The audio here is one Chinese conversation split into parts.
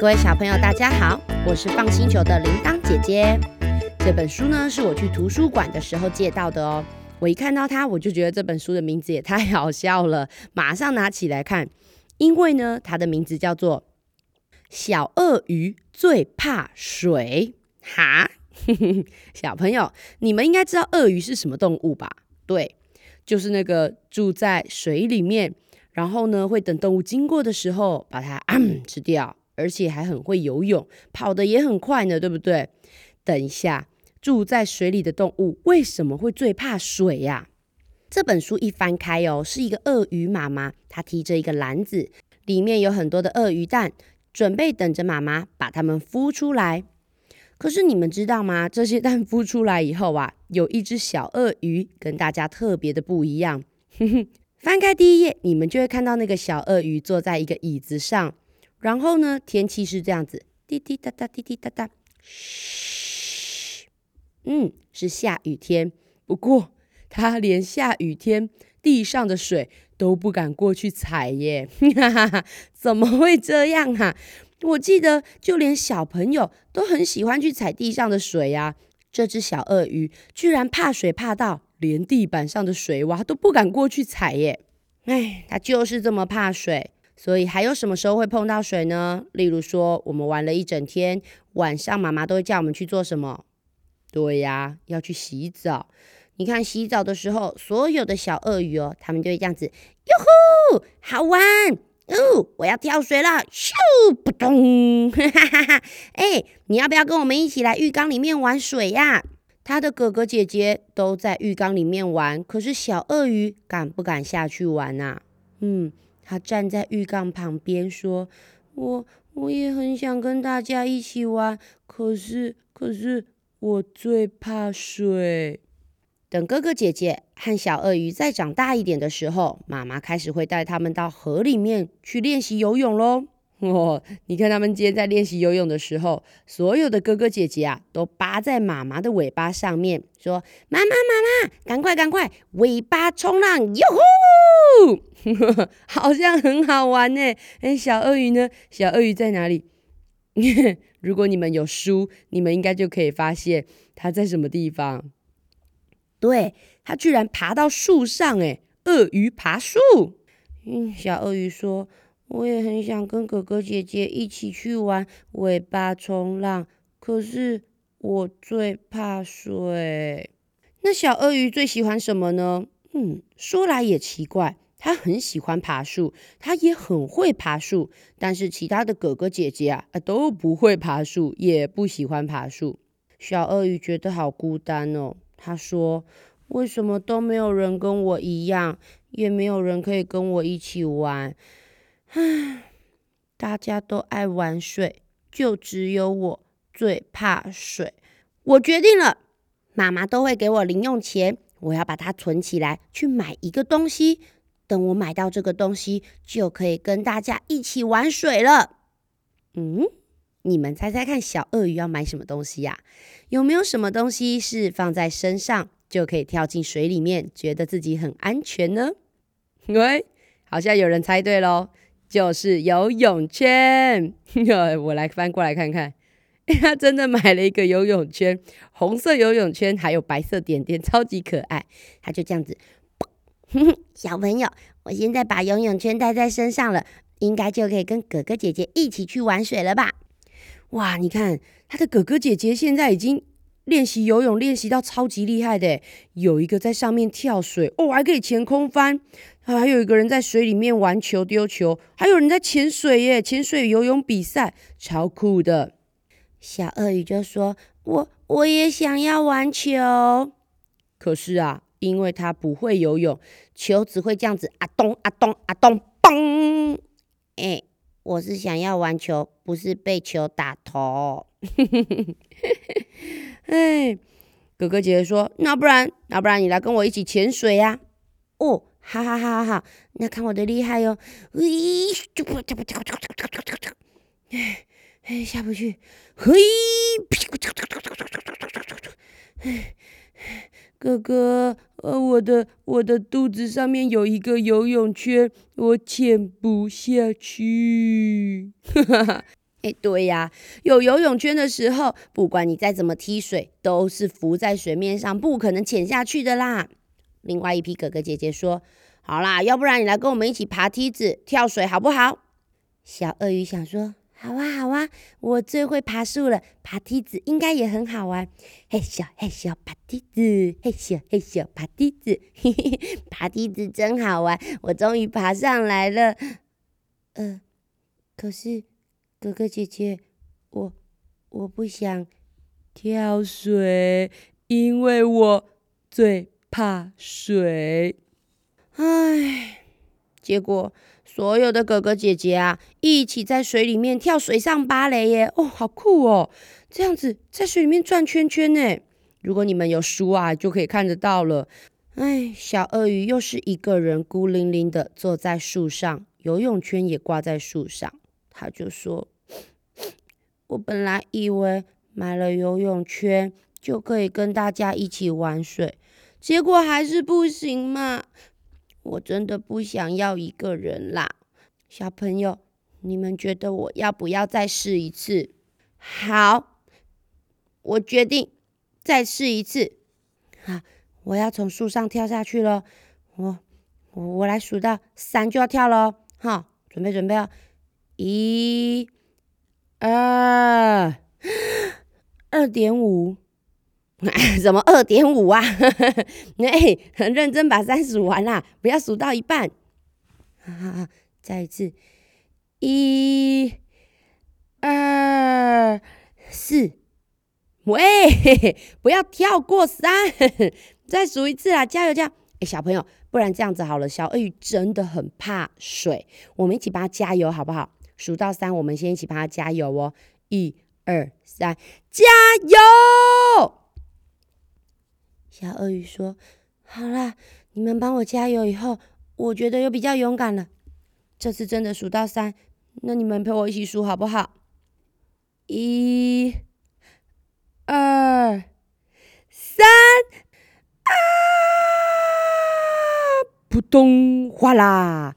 各位小朋友，大家好，我是放星球的铃铛姐姐。这本书呢，是我去图书馆的时候借到的哦。我一看到它，我就觉得这本书的名字也太好笑了，马上拿起来看。因为呢，它的名字叫做《小鳄鱼最怕水》哈。小朋友，你们应该知道鳄鱼是什么动物吧？对，就是那个住在水里面，然后呢，会等动物经过的时候把它 吃掉，而且还很会游泳，跑得也很快呢，对不对？等一下，住在水里的动物为什么会最怕水呀？这本书一翻开哦，是一个鳄鱼妈妈，她提着一个篮子，里面有很多的鳄鱼蛋，准备等着妈妈把它们孵出来。可是你们知道吗？这些蛋孵出来以后啊，有一只小鳄鱼跟大家特别的不一样。哼 哼翻开第一页，你们就会看到那个小鳄鱼坐在一个椅子上，然后呢，天气是这样子，滴滴答答，滴滴答答，嘘，嗯，是下雨天。不过。他连下雨天地上的水都不敢过去踩耶，哈哈哈怎么会这样啊？我记得就连小朋友都很喜欢去踩地上的水呀。这只小鳄鱼居然怕水怕到连地板上的水洼都不敢过去踩耶！哎，它就是这么怕水。所以还有什么时候会碰到水呢？例如说，我们玩了一整天，晚上妈妈都会叫我们去做什么？对呀，要去洗澡。你看，洗澡的时候，所有的小鳄鱼哦，它们就会这样子，哟呼，好玩哦！我要跳水了，咻，扑通，哈哈哈哈！哎，你要不要跟我们一起来浴缸里面玩水呀？他的哥哥姐姐都在浴缸里面玩，可是小鳄鱼敢不敢下去玩呐？嗯，他站在浴缸旁边说：“我我也很想跟大家一起玩，可是可是我最怕水。”等哥哥姐姐和小鳄鱼再长大一点的时候，妈妈开始会带他们到河里面去练习游泳喽。哦，你看他们今天在练习游泳的时候，所有的哥哥姐姐啊，都扒在妈妈的尾巴上面，说：“妈妈，妈妈，赶快，赶快，尾巴冲浪，哟呼！” 好像很好玩呢。哎，小鳄鱼呢？小鳄鱼在哪里？如果你们有书，你们应该就可以发现它在什么地方。对，它居然爬到树上，哎，鳄鱼爬树。嗯，小鳄鱼说：“我也很想跟哥哥姐姐一起去玩尾巴冲浪，可是我最怕水。”那小鳄鱼最喜欢什么呢？嗯，说来也奇怪，它很喜欢爬树，它也很会爬树，但是其他的哥哥姐姐啊，都不会爬树，也不喜欢爬树。小鳄鱼觉得好孤单哦。他说：“为什么都没有人跟我一样，也没有人可以跟我一起玩？唉，大家都爱玩水，就只有我最怕水。我决定了，妈妈都会给我零用钱，我要把它存起来，去买一个东西。等我买到这个东西，就可以跟大家一起玩水了。嗯。”你们猜猜看，小鳄鱼要买什么东西呀？有没有什么东西是放在身上就可以跳进水里面，觉得自己很安全呢？喂，好像有人猜对喽，就是游泳圈。我来翻过来看看，他真的买了一个游泳圈，红色游泳圈，还有白色点点，超级可爱。他就这样子，小朋友，我现在把游泳圈带在身上了，应该就可以跟哥哥姐姐一起去玩水了吧？哇，你看他的哥哥姐姐现在已经练习游泳，练习到超级厉害的。有一个在上面跳水，哦，还可以前空翻。还有一个人在水里面玩球丢球，还有人在潜水耶，潜水游泳比赛，超酷的。小鳄鱼就说：“我我也想要玩球，可是啊，因为他不会游泳，球只会这样子啊咚啊咚啊咚嘣，哎。”我是想要玩球，不是被球打头。哎，哥哥姐姐说，那不然，那不然你来跟我一起潜水呀？哦，好好好好好，那看我的厉害哟！咦，哎，下不去，嘿，哥哥，呃，我的我的肚子上面有一个游泳圈，我潜不下去。哈哈哈哎，对呀，有游泳圈的时候，不管你再怎么踢水，都是浮在水面上，不可能潜下去的啦。另外一批哥哥姐姐说：“好啦，要不然你来跟我们一起爬梯子、跳水，好不好？”小鳄鱼想说：“好啊，好啊，我最会爬树了，爬梯子应该也很好玩。”嘿咻嘿咻爬梯子，嘿咻嘿咻爬梯子，嘿嘿，爬梯子真好玩，我终于爬上来了。呃，可是。哥哥姐姐，我我不想跳水，因为我最怕水。唉，结果所有的哥哥姐姐啊，一起在水里面跳水上芭蕾耶！哦，好酷哦！这样子在水里面转圈圈呢。如果你们有书啊，就可以看得到了。唉，小鳄鱼又是一个人孤零零的坐在树上，游泳圈也挂在树上。他就说：“我本来以为买了游泳圈就可以跟大家一起玩水，结果还是不行嘛！我真的不想要一个人啦。小朋友，你们觉得我要不要再试一次？好，我决定再试一次。好，我要从树上跳下去了。我我我来数到三就要跳喽。好，准备准备哦。一、二、二点五，怎么二点五啊？哎，很认真把三数完啦，不要数到一半。再一次，一、二、四，喂，不要跳过三，再数一次啦！加油加油！哎，小朋友，不然这样子好了，小鳄鱼真的很怕水，我们一起帮它加油好不好？数到三，我们先一起帮他加油哦！一、二、三，加油！小鳄鱼说：“好啦，你们帮我加油以后，我觉得又比较勇敢了。这次真的数到三，那你们陪我一起数好不好？一、二、三，啊！扑通，哗啦！”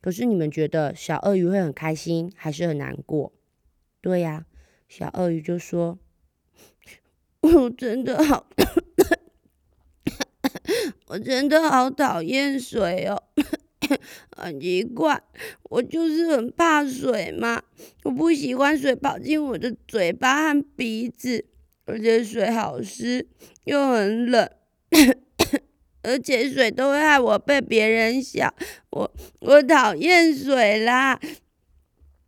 可是你们觉得小鳄鱼会很开心还是很难过？对呀，小鳄鱼就说：“ 我真的好，我真的好讨厌水哦，很奇怪，我就是很怕水嘛，我不喜欢水跑进我的嘴巴和鼻子，而且水好湿又很冷。”而且水都会害我被别人笑，我我讨厌水啦。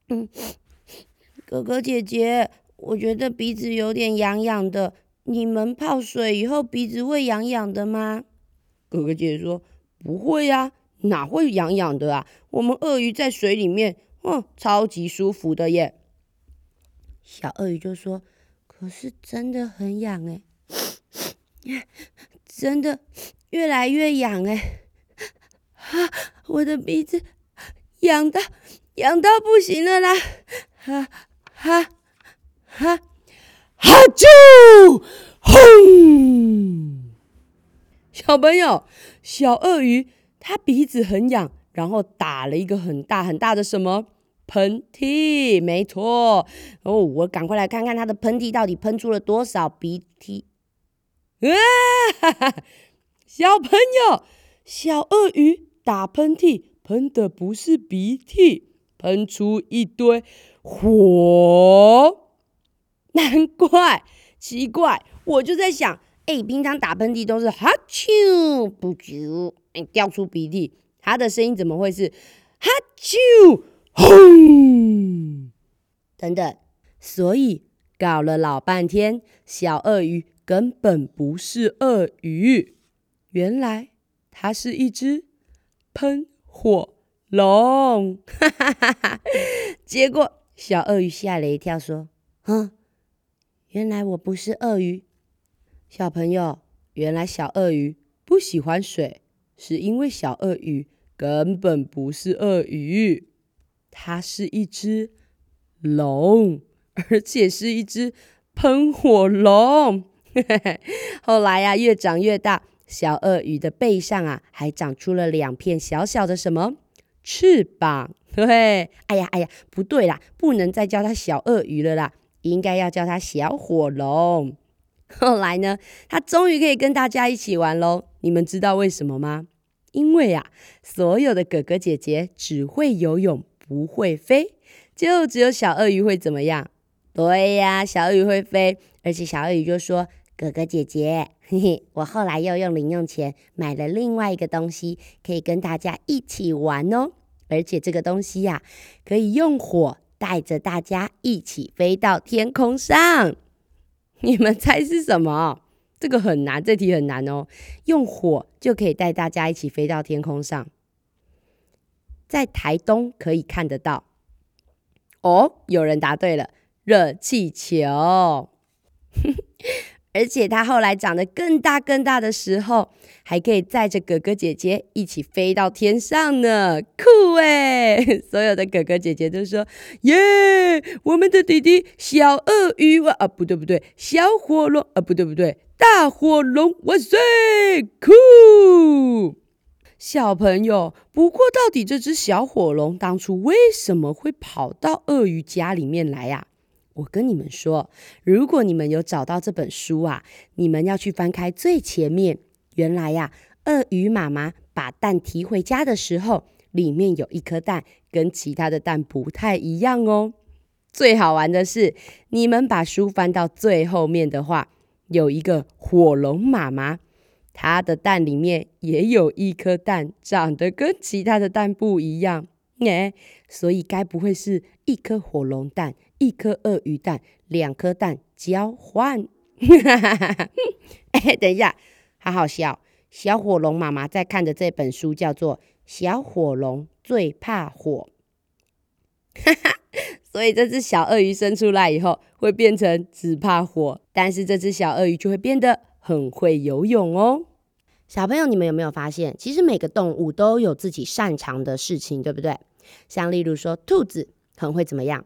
嗯，哥哥姐姐，我觉得鼻子有点痒痒的。你们泡水以后鼻子会痒痒的吗？哥哥姐姐说不会呀，哪会痒痒的啊？我们鳄鱼在水里面，哦，超级舒服的耶。小鳄鱼就说，可是真的很痒哎，真的。越来越痒哎，啊！我的鼻子痒到痒到不行了啦！哈哈哈！哈啾！轰！小朋友，小鳄鱼它鼻子很痒，然后打了一个很大很大的什么喷嚏？没错哦，我赶快来看看它的喷嚏到底喷出了多少鼻涕！啊哈哈！小朋友，小鳄鱼打喷嚏，喷的不是鼻涕，喷出一堆火。难怪，奇怪，我就在想，哎，平常打喷嚏都是哈啾不啾，哎，掉出鼻涕，它的声音怎么会是哈啾轰？等等，所以搞了老半天，小鳄鱼根本不是鳄鱼。原来它是一只喷火龙，哈哈哈哈！结果小鳄鱼吓了一跳，说：“哼，原来我不是鳄鱼。”小朋友，原来小鳄鱼不喜欢水，是因为小鳄鱼根本不是鳄鱼，它是一只龙，而且是一只喷火龙。后来呀，越长越大，小鳄鱼的背上啊，还长出了两片小小的什么翅膀？对，哎呀哎呀，不对啦，不能再叫它小鳄鱼了啦，应该要叫它小火龙。后来呢，它终于可以跟大家一起玩喽。你们知道为什么吗？因为啊，所有的哥哥姐姐只会游泳，不会飞，就只有小鳄鱼会怎么样？对呀，小鳄鱼会飞。而且小鳄鱼就说：“哥哥姐姐，嘿嘿，我后来又用零用钱买了另外一个东西，可以跟大家一起玩哦。而且这个东西呀，可以用火带着大家一起飞到天空上。”你们猜是什么？这个很难，这题很难哦。用火就可以带大家一起飞到天空上，在台东可以看得到。哦，有人答对了，热气球。而且它后来长得更大更大的时候，还可以载着哥哥姐姐一起飞到天上呢，酷哎！所有的哥哥姐姐都说：“耶，我们的弟弟小鳄鱼哇啊，不对不对，小火龙啊，不对不对，大火龙哇塞，酷！”小朋友，不过到底这只小火龙当初为什么会跑到鳄鱼家里面来呀？我跟你们说，如果你们有找到这本书啊，你们要去翻开最前面。原来呀，鳄鱼妈妈把蛋提回家的时候，里面有一颗蛋跟其他的蛋不太一样哦。最好玩的是，你们把书翻到最后面的话，有一个火龙妈妈，它的蛋里面也有一颗蛋，长得跟其他的蛋不一样。哎，所以该不会是一颗火龙蛋？一颗鳄鱼蛋，两颗蛋交换。哎，等一下，好好笑。小火龙妈妈在看的这本书叫做《小火龙最怕火》。所以这只小鳄鱼生出来以后会变成只怕火，但是这只小鳄鱼就会变得很会游泳哦。小朋友，你们有没有发现，其实每个动物都有自己擅长的事情，对不对？像例如说，兔子很会怎么样？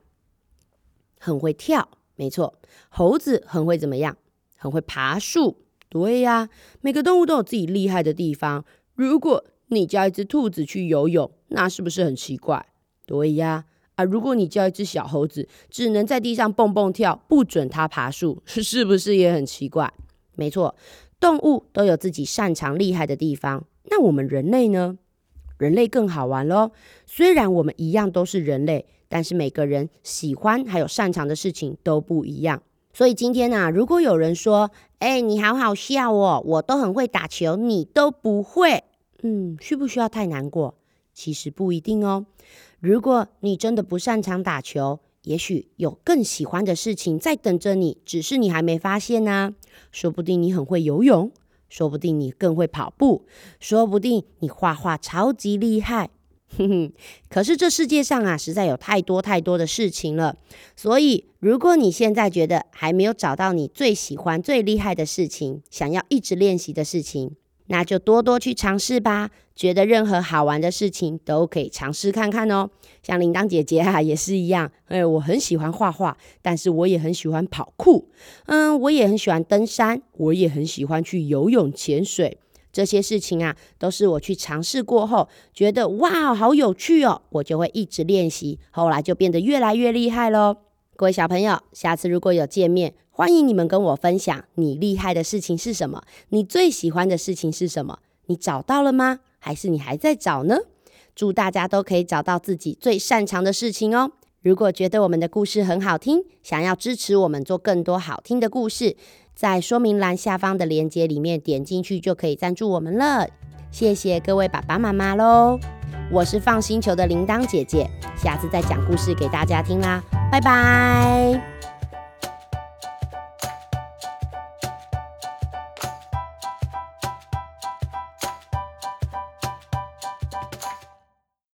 很会跳，没错。猴子很会怎么样？很会爬树。对呀，每个动物都有自己厉害的地方。如果你叫一只兔子去游泳，那是不是很奇怪？对呀，啊，如果你叫一只小猴子只能在地上蹦蹦跳，不准它爬树，是不是也很奇怪？没错，动物都有自己擅长厉害的地方。那我们人类呢？人类更好玩喽。虽然我们一样都是人类。但是每个人喜欢还有擅长的事情都不一样，所以今天呢，如果有人说：“哎，你好好笑哦，我都很会打球，你都不会。”嗯，需不需要太难过？其实不一定哦。如果你真的不擅长打球，也许有更喜欢的事情在等着你，只是你还没发现呢。说不定你很会游泳，说不定你更会跑步，说不定你画画超级厉害。哼哼，可是这世界上啊，实在有太多太多的事情了。所以，如果你现在觉得还没有找到你最喜欢、最厉害的事情，想要一直练习的事情，那就多多去尝试吧。觉得任何好玩的事情都可以尝试看看哦。像铃铛姐姐哈也是一样，哎，我很喜欢画画，但是我也很喜欢跑酷，嗯，我也很喜欢登山，我也很喜欢去游泳、潜水。这些事情啊，都是我去尝试过后，觉得哇，好有趣哦，我就会一直练习，后来就变得越来越厉害喽。各位小朋友，下次如果有见面，欢迎你们跟我分享你厉害的事情是什么，你最喜欢的事情是什么？你找到了吗？还是你还在找呢？祝大家都可以找到自己最擅长的事情哦。如果觉得我们的故事很好听，想要支持我们做更多好听的故事。在说明栏下方的链接里面点进去就可以赞助我们了，谢谢各位爸爸妈妈喽！我是放星球的铃铛姐姐，下次再讲故事给大家听啦，拜拜。